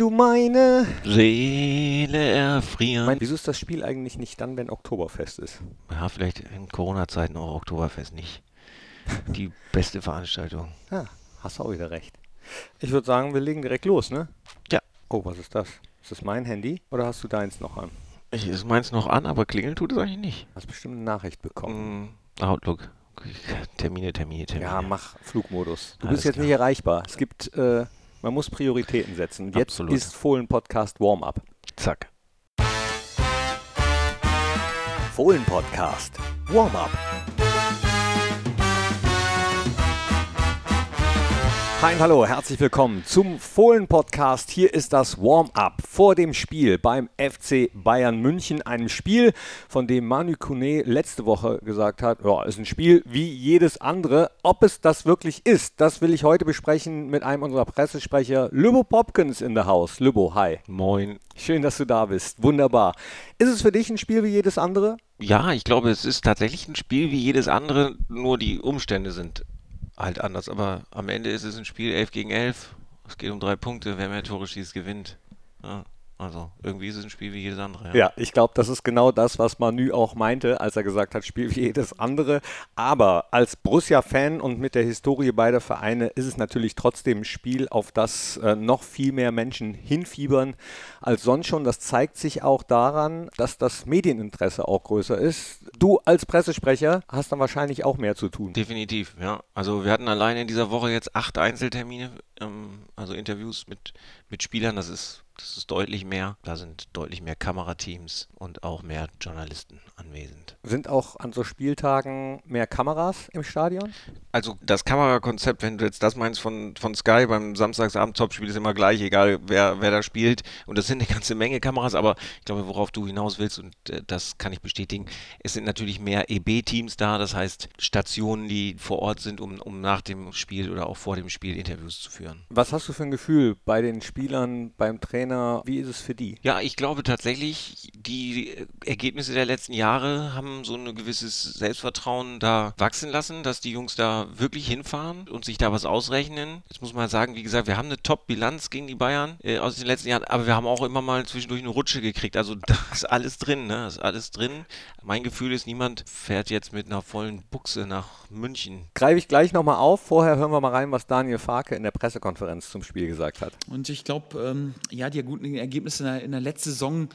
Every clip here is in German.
du meine Seele erfrieren. Mein, wieso ist das Spiel eigentlich nicht dann, wenn Oktoberfest ist? Ja, vielleicht in Corona-Zeiten auch Oktoberfest nicht. Die beste Veranstaltung. Ja, hast auch wieder recht. Ich würde sagen, wir legen direkt los, ne? Ja. Oh, was ist das? Ist das mein Handy oder hast du deins noch an? Ich ist meins noch an, aber klingeln tut es eigentlich nicht. Hast bestimmt eine Nachricht bekommen. Mm, Outlook. Termine, Termine, Termine. Ja, mach Flugmodus. Du Alles bist jetzt klar. nicht erreichbar. Es gibt, äh, man muss Prioritäten setzen. Und Jetzt Absolut. ist Fohlen-Podcast Warm-up. Zack. Fohlen-Podcast Warm-up. Und hallo, herzlich willkommen zum Fohlen-Podcast. Hier ist das Warm-up vor dem Spiel beim FC Bayern München. Einem Spiel, von dem Manu Kone letzte Woche gesagt hat, ja, ist ein Spiel wie jedes andere. Ob es das wirklich ist, das will ich heute besprechen mit einem unserer Pressesprecher, Lübo Popkins in der Haus. Lübo, hi. Moin. Schön, dass du da bist. Wunderbar. Ist es für dich ein Spiel wie jedes andere? Ja, ich glaube, es ist tatsächlich ein Spiel wie jedes andere, nur die Umstände sind halt anders. Aber am Ende ist es ein Spiel 11 gegen 11. Es geht um drei Punkte. Wer mehr Tore schießt, gewinnt. Ja, also irgendwie ist es ein Spiel wie jedes andere. Ja, ich glaube, das ist genau das, was Manu auch meinte, als er gesagt hat, Spiel wie jedes andere. Aber als Borussia-Fan und mit der Historie beider Vereine ist es natürlich trotzdem ein Spiel, auf das äh, noch viel mehr Menschen hinfiebern als sonst schon. Das zeigt sich auch daran, dass das Medieninteresse auch größer ist. Du als Pressesprecher hast dann wahrscheinlich auch mehr zu tun. Definitiv, ja. Also wir hatten alleine in dieser Woche jetzt acht Einzeltermine, ähm, also Interviews mit, mit Spielern. Das ist, das ist deutlich mehr. Da sind deutlich mehr Kamerateams und auch mehr Journalisten anwesend. Sind auch an so Spieltagen mehr Kameras im Stadion? Also das Kamerakonzept, wenn du jetzt das meinst von, von Sky beim Samstagsabend-Topspiel, ist immer gleich, egal wer, wer da spielt. Und das sind eine ganze Menge Kameras, aber ich glaube, worauf du hinaus willst, und äh, das kann ich bestätigen, es sind natürlich mehr EB-Teams da, das heißt Stationen, die vor Ort sind, um, um nach dem Spiel oder auch vor dem Spiel Interviews zu führen. Was hast du für ein Gefühl bei den Spielern, beim Trainer? Wie ist es für die? Ja, ich glaube tatsächlich, die Ergebnisse der letzten Jahre haben so ein gewisses Selbstvertrauen da wachsen lassen, dass die Jungs da wirklich hinfahren und sich da was ausrechnen. Jetzt muss man sagen, wie gesagt, wir haben eine Top-Bilanz gegen die Bayern äh, aus den letzten Jahren, aber wir haben auch immer mal zwischendurch eine Rutsche gekriegt. Also da ist alles drin, ne? Da ist alles drin. Mein Gefühl ist, niemand fährt jetzt mit einer vollen Buchse nach München. Greife ich gleich nochmal auf. Vorher hören wir mal rein, was Daniel Farke in der Pressekonferenz zum Spiel gesagt hat. Und ich glaube, ähm, ja, die guten Ergebnisse in der, in der letzten Saison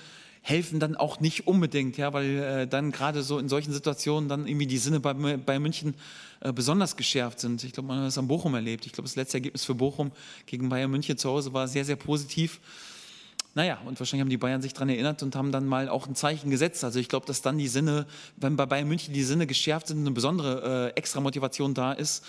helfen dann auch nicht unbedingt, ja, weil äh, dann gerade so in solchen Situationen dann irgendwie die Sinne bei, bei München äh, besonders geschärft sind. Ich glaube, man hat das am Bochum erlebt. Ich glaube, das letzte Ergebnis für Bochum gegen Bayern München zu Hause war sehr, sehr positiv. Naja, und wahrscheinlich haben die Bayern sich daran erinnert und haben dann mal auch ein Zeichen gesetzt. Also ich glaube, dass dann die Sinne, wenn bei Bayern München die Sinne geschärft sind, eine besondere äh, extra Motivation da ist,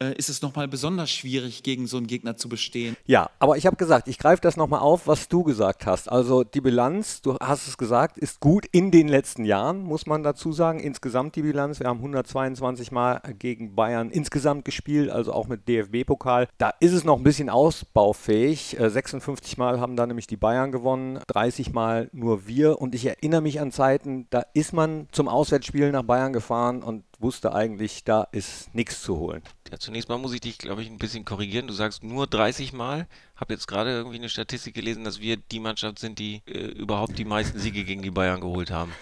äh, ist es nochmal besonders schwierig, gegen so einen Gegner zu bestehen. Ja, aber ich habe gesagt, ich greife das nochmal auf, was du gesagt hast. Also die Bilanz, du hast es gesagt, ist gut in den letzten Jahren, muss man dazu sagen. Insgesamt die Bilanz. Wir haben 122 Mal gegen Bayern insgesamt gespielt, also auch mit DFB-Pokal. Da ist es noch ein bisschen ausbaufähig. Äh, 56 Mal haben da nämlich die Bayern gewonnen, 30 Mal nur wir. Und ich erinnere mich an Zeiten, da ist man zum Auswärtsspiel nach Bayern gefahren und wusste eigentlich, da ist nichts zu holen. Ja, zunächst mal muss ich dich, glaube ich, ein bisschen korrigieren. Du sagst nur 30 Mal. Habe jetzt gerade irgendwie eine Statistik gelesen, dass wir die Mannschaft sind, die äh, überhaupt die meisten Siege gegen die Bayern geholt haben.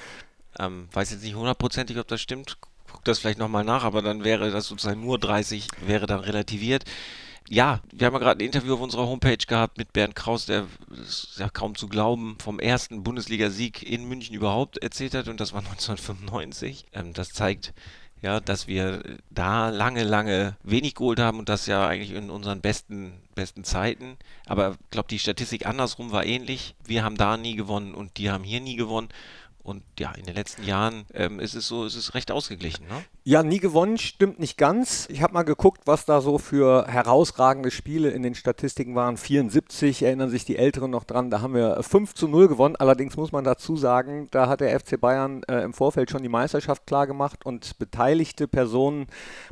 Ähm, weiß jetzt nicht hundertprozentig, ob das stimmt. Guck das vielleicht nochmal nach, aber dann wäre das sozusagen nur 30, wäre dann relativiert. Ja, wir haben ja gerade ein Interview auf unserer Homepage gehabt mit Bernd Kraus, der ist ja kaum zu glauben vom ersten Bundesligasieg in München überhaupt erzählt hat und das war 1995. Ähm, das zeigt, ja, dass wir da lange, lange wenig geholt haben und das ja eigentlich in unseren besten, besten Zeiten. Aber ich glaube, die Statistik andersrum war ähnlich. Wir haben da nie gewonnen und die haben hier nie gewonnen. Und ja, in den letzten Jahren ähm, ist es so, ist es recht ausgeglichen. Ne? Ja, nie gewonnen stimmt nicht ganz. Ich habe mal geguckt, was da so für herausragende Spiele in den Statistiken waren. 74, erinnern sich die Älteren noch dran, da haben wir 5 zu 0 gewonnen. Allerdings muss man dazu sagen, da hat der FC Bayern äh, im Vorfeld schon die Meisterschaft klar gemacht und beteiligte Personen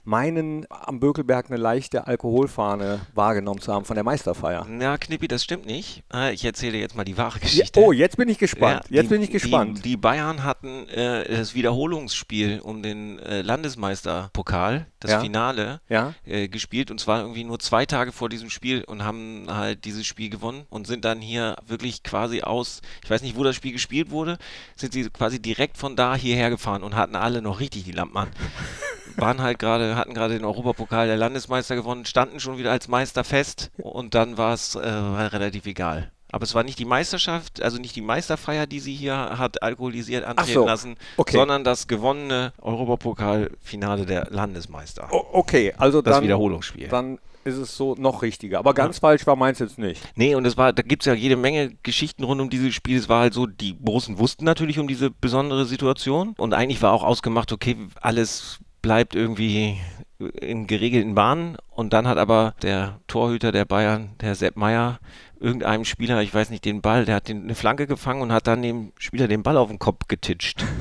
meinen am Bökelberg eine leichte Alkoholfahne wahrgenommen zu haben von der Meisterfeier. Ja, Knippi, das stimmt nicht. Äh, Ich erzähle jetzt mal die wahre Ja, Geschichte. oh, jetzt bin ich gespannt. Ja, jetzt die, bin ich gespannt. Die, die Bayern hatten äh, das Wiederholungsspiel um den äh, Landesmeisterpokal, das Ja. Finale, Ja. äh, gespielt und zwar irgendwie nur zwei Tage vor diesem Spiel und haben halt dieses Spiel gewonnen und sind dann hier wirklich quasi aus, ich weiß nicht, wo das Spiel gespielt wurde, sind sie quasi direkt von da hierher gefahren und hatten alle noch richtig die Lampen an. Waren halt gerade, hatten gerade den Europapokal der Landesmeister gewonnen, standen schon wieder als Meister fest und dann war es äh, relativ egal. Aber es war nicht die Meisterschaft, also nicht die Meisterfeier, die sie hier hat alkoholisiert antreten so, lassen, okay. sondern das gewonnene Europapokalfinale der Landesmeister. O okay, also das dann, Wiederholungsspiel. dann ist es so noch richtiger. Aber ganz falsch war meins jetzt nicht. Nee, und es war, da gibt's ja jede Menge Geschichten rund um dieses Spiel. Es war halt so, die Borussen wussten natürlich um diese besondere Situation. Und eigentlich war auch ausgemacht, okay, alles bleibt irgendwie in geregelten Bahnen. Und dann hat aber der Torhüter der Bayern, der Sepp Meier, irgendeinem Spieler, ich weiß nicht, den Ball, der hat den, eine Flanke gefangen und hat dann dem Spieler den Ball auf den Kopf getitscht.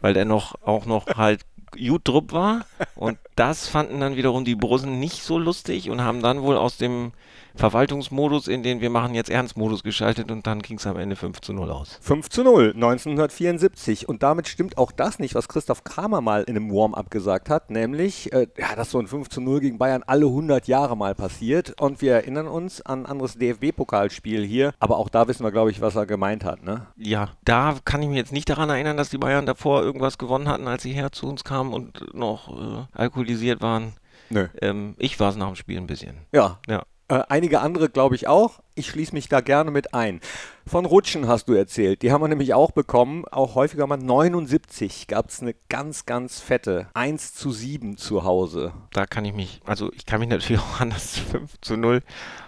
weil der noch, auch noch halt gut drupp war. Und das fanden dann wiederum die Borussen nicht so lustig und haben dann wohl aus dem Verwaltungsmodus in den wir machen jetzt Ernstmodus geschaltet und dann ging es am Ende 5 zu 0 aus. 5 zu 0, 1974. Und damit stimmt auch das nicht, was Christoph Kramer mal in einem Warm-up gesagt hat, nämlich, äh, ja, dass so ein 5 zu 0 gegen Bayern alle 100 Jahre mal passiert. Und wir erinnern uns an ein anderes DFB-Pokalspiel hier. Aber auch da wissen wir, glaube ich, was er gemeint hat, ne? Ja, da kann ich mich jetzt nicht daran erinnern, dass die Bayern davor irgendwas gewonnen hatten, als sie her zu uns kamen und noch äh, alkoholisiert waren. Nö. Ähm, ich war es nach dem Spiel ein bisschen. Ja. Ja. Äh, einige andere, glaube ich, auch. Ich schließe mich da gerne mit ein. Von Rutschen hast du erzählt. Die haben wir nämlich auch bekommen. Auch häufiger mal 79 gab es eine ganz, ganz fette 1 zu 7 zu Hause. Da kann ich mich, also ich kann mich natürlich auch an das 5 zu 0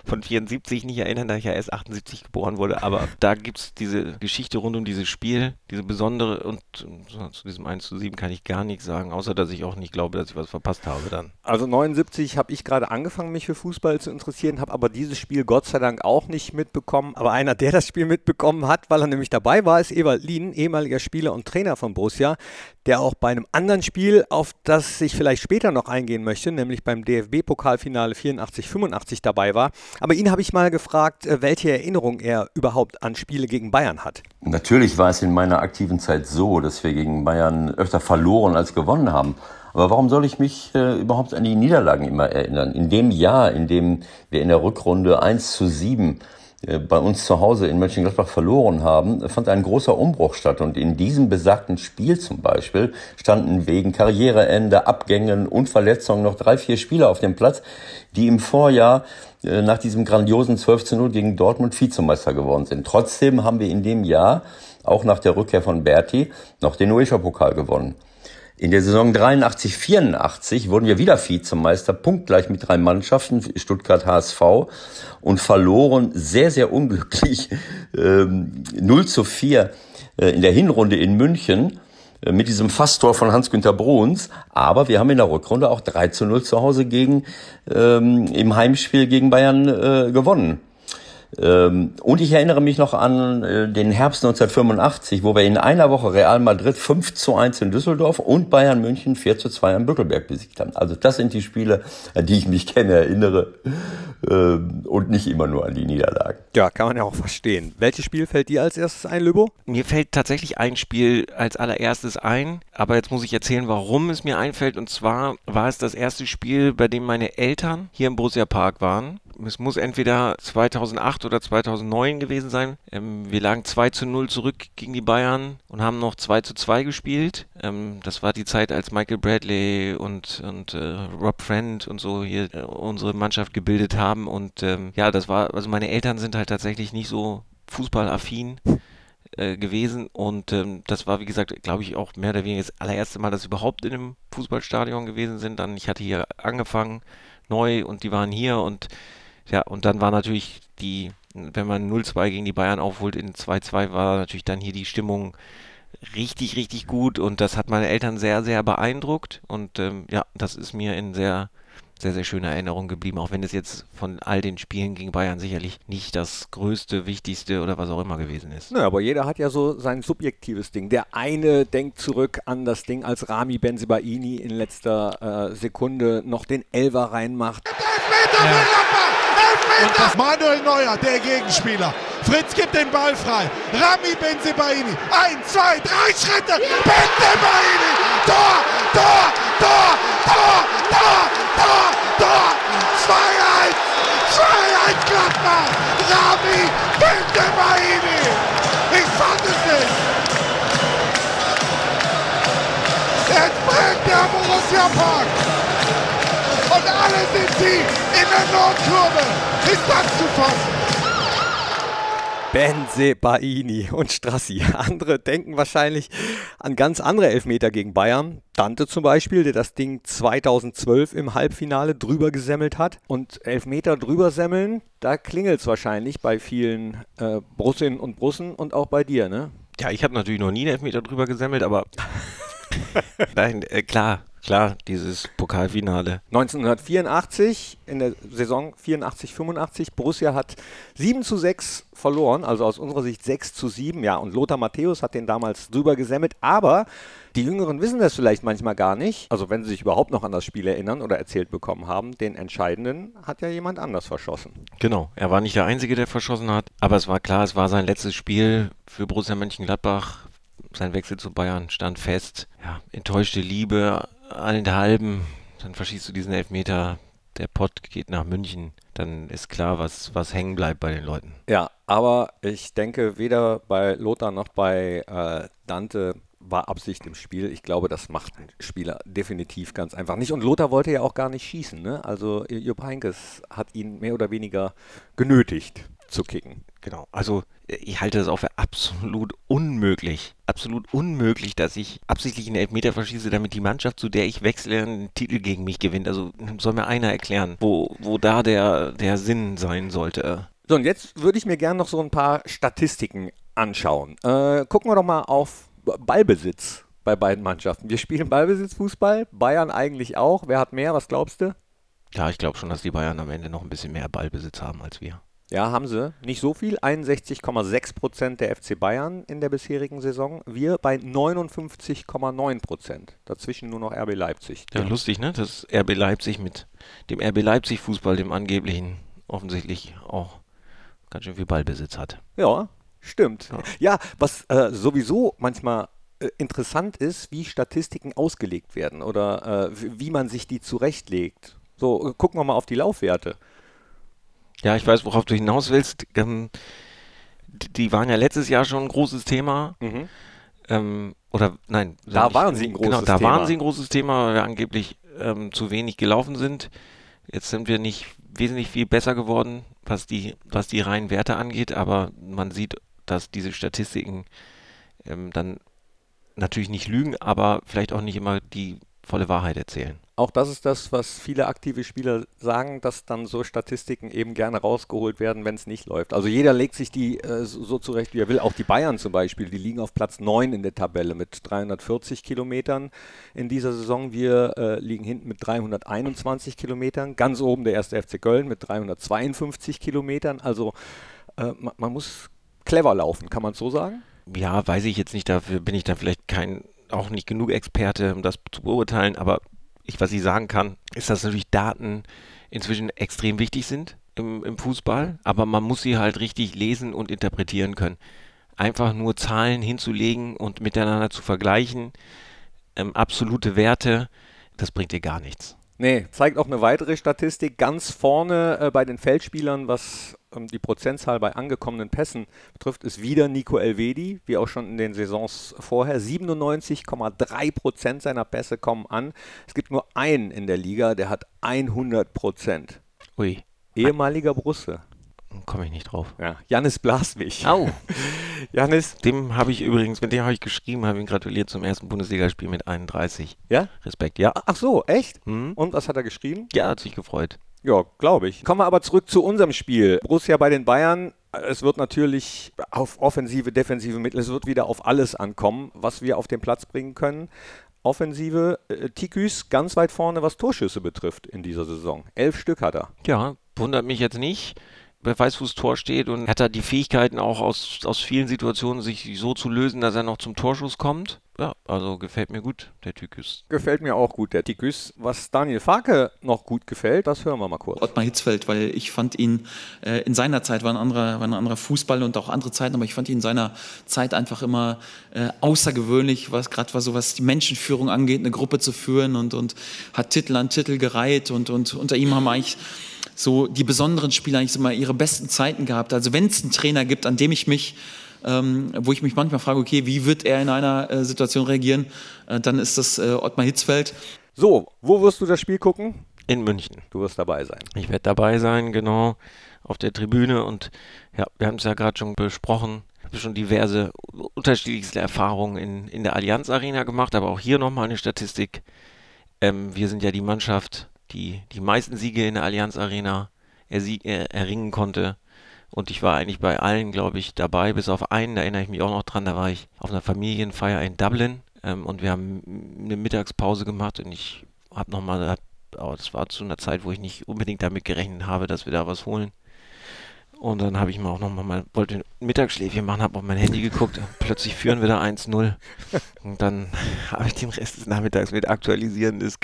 von 74 nicht erinnern, da ich ja erst 78 geboren wurde, aber da gibt es diese Geschichte rund um dieses Spiel, diese besondere und zu diesem 1 zu 7 kann ich gar nichts sagen, außer dass ich auch nicht glaube, dass ich was verpasst habe dann. Also 79 habe ich gerade angefangen, mich für Fußball zu interessieren, habe aber dieses Spiel Gott sei Dank auch nicht mitbekommen. Aber einer, der das Spiel mitbekommen hat, weil er nämlich dabei war, ist Ewald Lien, ehemaliger Spieler und Trainer von Borussia, der auch bei einem anderen Spiel, auf das ich vielleicht später noch eingehen möchte, nämlich beim DFB-Pokalfinale 84-85 dabei war. Aber ihn habe ich mal gefragt, äh, welche Erinnerung er überhaupt an Spiele gegen Bayern hat. Natürlich war es in meiner aktiven Zeit so, dass wir gegen Bayern öfter verloren als gewonnen haben. Aber warum soll ich mich äh, überhaupt an die Niederlagen immer erinnern? In dem Jahr, in dem wir in der Rückrunde 1 zu 7 äh, bei uns zu Hause in Mönchengladbach verloren haben, fand ein großer Umbruch statt. Und in diesem besagten Spiel zum Beispiel standen wegen Karriereende, Abgängen und Verletzungen noch drei, vier Spieler auf dem Platz, die im Vorjahr äh, nach diesem grandiosen 12 zu 0 gegen Dortmund Vizemeister geworden sind. Trotzdem haben wir in dem Jahr, auch nach der Rückkehr von Berti, noch den UEFA-Pokal gewonnen. In der Saison 83, 84 wurden wir wieder Vizemeister, punktgleich mit drei Mannschaften, Stuttgart HSV, und verloren sehr, sehr unglücklich ähm, 0 zu 4 äh, in der Hinrunde in München äh, mit diesem Fasstor von Hans-Günter Bruns. Aber wir haben in der Rückrunde auch 3 zu 0 zu Hause gegen, ähm, im Heimspiel gegen Bayern äh, gewonnen. Ähm, und ich erinnere mich noch an äh, den Herbst 1985, wo wir in einer Woche Real Madrid 5 zu 1 in Düsseldorf und Bayern München 4 zu 2 am Bückelberg besiegt haben. Also das sind die Spiele, an die ich mich gerne erinnere ähm, und nicht immer nur an die Niederlagen. Ja, kann man ja auch verstehen. Welches Spiel fällt dir als erstes ein, Löbo? Mir fällt tatsächlich ein Spiel als allererstes ein, aber jetzt muss ich erzählen, warum es mir einfällt. Und zwar war es das erste Spiel, bei dem meine Eltern hier im Borussia Park waren. Es muss entweder 2008 oder 2009 gewesen sein. Ähm, wir lagen 2 zu 0 zurück gegen die Bayern und haben noch 2 zu 2 gespielt. Ähm, das war die Zeit, als Michael Bradley und, und äh, Rob Friend und so hier äh, unsere Mannschaft gebildet haben. Und ähm, ja, das war, also meine Eltern sind halt tatsächlich nicht so fußballaffin äh, gewesen und ähm, das war wie gesagt, glaube ich auch mehr oder weniger das allererste Mal, dass sie überhaupt in einem Fußballstadion gewesen sind. Dann ich hatte hier angefangen neu und die waren hier und ja und dann war natürlich die, wenn man 0-2 gegen die Bayern aufholt in 2-2 war natürlich dann hier die Stimmung richtig richtig gut und das hat meine Eltern sehr sehr beeindruckt und ähm, ja das ist mir in sehr sehr, sehr schöne Erinnerung geblieben, auch wenn es jetzt von all den Spielen gegen Bayern sicherlich nicht das größte, wichtigste oder was auch immer gewesen ist. Naja, aber jeder hat ja so sein subjektives Ding. Der eine denkt zurück an das Ding, als Rami Benzibaini in letzter äh, Sekunde noch den Elfer reinmacht. Lamper! Und Manuel Neuer, der Gegenspieler. Fritz gibt den Ball frei. Rami Benzebaini. Ein, zwei, drei Schritte. Benzebaini. Tor, Tor, Tor, Tor, Tor, Tor, Tor. 2-1. 2-1 Gladbach. Rami Benzebaini. Ich fand es nicht. Jetzt brennt der Borussia Park. Und alle sind sie in der Nordkurve. Ist das zu fassen? Benze Baini und Strassi. Andere denken wahrscheinlich an ganz andere Elfmeter gegen Bayern. Dante zum Beispiel, der das Ding 2012 im Halbfinale drüber gesemmelt hat. Und Elfmeter drüber semmeln, da klingelt es wahrscheinlich bei vielen äh, Brussinnen und Brussen und auch bei dir, ne? Ja, ich habe natürlich noch nie einen Elfmeter drüber gesemmelt, aber Nein, äh, klar, klar, dieses Pokalfinale. 1984, in der Saison 84-85, Borussia hat 7 zu 6 verloren, also aus unserer Sicht 6 zu 7. Ja, und Lothar Matthäus hat den damals drüber gesammelt, aber die Jüngeren wissen das vielleicht manchmal gar nicht. Also wenn sie sich überhaupt noch an das Spiel erinnern oder erzählt bekommen haben, den entscheidenden hat ja jemand anders verschossen. Genau, er war nicht der Einzige, der verschossen hat, aber es war klar, es war sein letztes Spiel für Borussia Mönchengladbach sein Wechsel zu Bayern stand fest. Ja, enttäuschte Liebe allenthalben. Dann verschießt du diesen Elfmeter. Der Pott geht nach München. Dann ist klar, was, was hängen bleibt bei den Leuten. Ja, aber ich denke, weder bei Lothar noch bei äh, Dante war Absicht im Spiel. Ich glaube, das macht ein Spieler definitiv ganz einfach nicht. Und Lothar wollte ja auch gar nicht schießen. Ne? Also Jupp Heinkes hat ihn mehr oder weniger genötigt zu kicken. Genau. Also ich halte das auch für absolut unmöglich. Absolut unmöglich, dass ich absichtlich einen Elfmeter verschieße, damit die Mannschaft, zu der ich wechsle, einen Titel gegen mich gewinnt. Also soll mir einer erklären, wo, wo da der, der Sinn sein sollte. So, und jetzt würde ich mir gerne noch so ein paar Statistiken anschauen. Äh, gucken wir doch mal auf Ballbesitz bei beiden Mannschaften. Wir spielen Ballbesitzfußball, Bayern eigentlich auch. Wer hat mehr? Was glaubst du? Ja, ich glaube schon, dass die Bayern am Ende noch ein bisschen mehr Ballbesitz haben als wir. Ja, haben sie. Nicht so viel. 61,6 Prozent der FC Bayern in der bisherigen Saison. Wir bei 59,9 Prozent. Dazwischen nur noch RB Leipzig. Ja, lustig, ne? Dass RB Leipzig mit dem RB Leipzig Fußball, dem angeblichen, offensichtlich auch ganz schön viel Ballbesitz hat. Ja, stimmt. Ja, ja was äh, sowieso manchmal äh, interessant ist, wie Statistiken ausgelegt werden oder äh, wie man sich die zurechtlegt. So, gucken wir mal auf die Laufwerte. Ja, ich weiß, worauf du hinaus willst. Ähm, die waren ja letztes Jahr schon ein großes Thema. Mhm. Ähm, oder nein, da waren sie ein großes genau, da Thema. waren sie ein großes Thema, weil wir angeblich ähm, zu wenig gelaufen sind. Jetzt sind wir nicht wesentlich viel besser geworden, was die, was die reinen Werte angeht, aber man sieht, dass diese Statistiken ähm, dann natürlich nicht lügen, aber vielleicht auch nicht immer die volle Wahrheit erzählen. Auch das ist das, was viele aktive Spieler sagen, dass dann so Statistiken eben gerne rausgeholt werden, wenn es nicht läuft. Also jeder legt sich die äh, so zurecht, wie er will. Auch die Bayern zum Beispiel, die liegen auf Platz 9 in der Tabelle mit 340 Kilometern in dieser Saison. Wir äh, liegen hinten mit 321 Kilometern. Ganz oben der erste FC Köln mit 352 Kilometern. Also äh, man, man muss clever laufen, kann man so sagen? Ja, weiß ich jetzt nicht. Dafür bin ich dann vielleicht kein auch nicht genug Experte, um das zu beurteilen, aber ich, was ich sagen kann, ist, dass natürlich Daten inzwischen extrem wichtig sind im, im Fußball, aber man muss sie halt richtig lesen und interpretieren können. Einfach nur Zahlen hinzulegen und miteinander zu vergleichen, ähm, absolute Werte, das bringt dir gar nichts. Nee, zeigt auch eine weitere Statistik ganz vorne äh, bei den Feldspielern, was ähm, die Prozentzahl bei angekommenen Pässen betrifft, ist wieder Nico Elvedi, wie auch schon in den Saisons vorher. 97,3 Prozent seiner Pässe kommen an. Es gibt nur einen in der Liga, der hat 100 Prozent. Ui. Ehemaliger Brusse. Komme ich nicht drauf. Ja, Janis Blaswig. Au. Janis. Dem habe ich übrigens, mit dem habe ich geschrieben, habe ihn gratuliert zum ersten Bundesligaspiel mit 31. Ja? Respekt, ja. Ach so, echt? Mhm. Und was hat er geschrieben? Ja, hat sich gefreut. Ja, glaube ich. Kommen wir aber zurück zu unserem Spiel. Borussia bei den Bayern. Es wird natürlich auf offensive, defensive Mittel, es wird wieder auf alles ankommen, was wir auf den Platz bringen können. Offensive, äh, Tiküs ganz weit vorne, was Torschüsse betrifft in dieser Saison. Elf Stück hat er. Ja, wundert mich jetzt nicht wer weiß, wo das Tor steht und hat er die Fähigkeiten auch aus, aus vielen Situationen sich so zu lösen, dass er noch zum Torschuss kommt. Ja, also gefällt mir gut, der Tyküs. Gefällt mir auch gut, der Tyküs. Was Daniel Farke noch gut gefällt, das hören wir mal kurz. Ottmar Hitzfeld, weil ich fand ihn äh, in seiner Zeit war ein anderer, war ein anderer Fußball und auch andere Zeiten, aber ich fand ihn in seiner Zeit einfach immer äh, außergewöhnlich, was gerade was so was die Menschenführung angeht, eine Gruppe zu führen und, und hat Titel an Titel gereiht und, und unter ihm haben wir eigentlich so die besonderen Spieler eigentlich so mal ihre besten Zeiten gehabt. Also wenn es einen Trainer gibt, an dem ich mich ähm, wo ich mich manchmal frage, okay, wie wird er in einer äh, Situation reagieren, äh, dann ist das äh, Ottmar Hitzfeld. So, wo wirst du das Spiel gucken? In München. Du wirst dabei sein. Ich werde dabei sein, genau, auf der Tribüne und ja, wir haben es ja gerade schon besprochen. Ich habe schon diverse unterschiedlichste Erfahrungen in, in der Allianz Arena gemacht, aber auch hier nochmal eine Statistik. Ähm, wir sind ja die Mannschaft, die die meisten Siege in der Allianz Arena ersie- er, erringen konnte. Und ich war eigentlich bei allen, glaube ich, dabei, bis auf einen, da erinnere ich mich auch noch dran, da war ich auf einer Familienfeier in Dublin ähm, und wir haben eine Mittagspause gemacht und ich habe nochmal, aber das war zu einer Zeit, wo ich nicht unbedingt damit gerechnet habe, dass wir da was holen. Und dann habe ich mir auch nochmal, mal, wollte ein Mittagsschläfchen machen, habe auf mein Handy geguckt, plötzlich führen wir da 1-0. Und dann habe ich den Rest des Nachmittags mit Aktualisieren des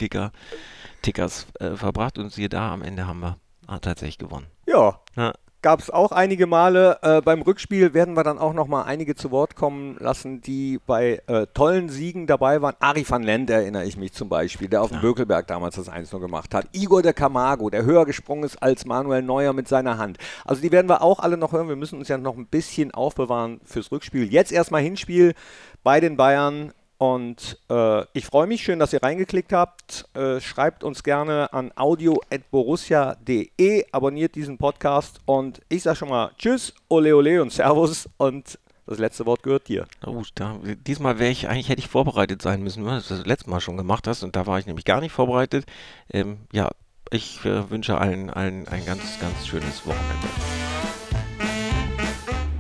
Kicker-Tickers äh, verbracht und siehe da, am Ende haben wir ah, tatsächlich gewonnen. Ja, Ja. gab es auch einige Male. Äh, beim Rückspiel werden wir dann auch noch mal einige zu Wort kommen lassen, die bei äh, tollen Siegen dabei waren. Ari van Lent erinnere ich mich zum Beispiel, der auf dem Bökelberg damals das 1 gemacht hat. Igor de Camargo, der höher gesprungen ist als Manuel Neuer mit seiner Hand. Also die werden wir auch alle noch hören. Wir müssen uns ja noch ein bisschen aufbewahren fürs Rückspiel. Jetzt erstmal Hinspiel bei den Bayern. Und äh, ich freue mich, schön, dass ihr reingeklickt habt. Äh, schreibt uns gerne an audio.borussia.de, abonniert diesen Podcast und ich sage schon mal Tschüss, Ole Ole und Servus und das letzte Wort gehört dir. Oh, da, diesmal wäre ich, eigentlich hätte ich vorbereitet sein müssen, weil du das letzte Mal schon gemacht hast und da war ich nämlich gar nicht vorbereitet. Ähm, ja, ich äh, wünsche allen, allen ein ganz, ganz schönes Wochenende.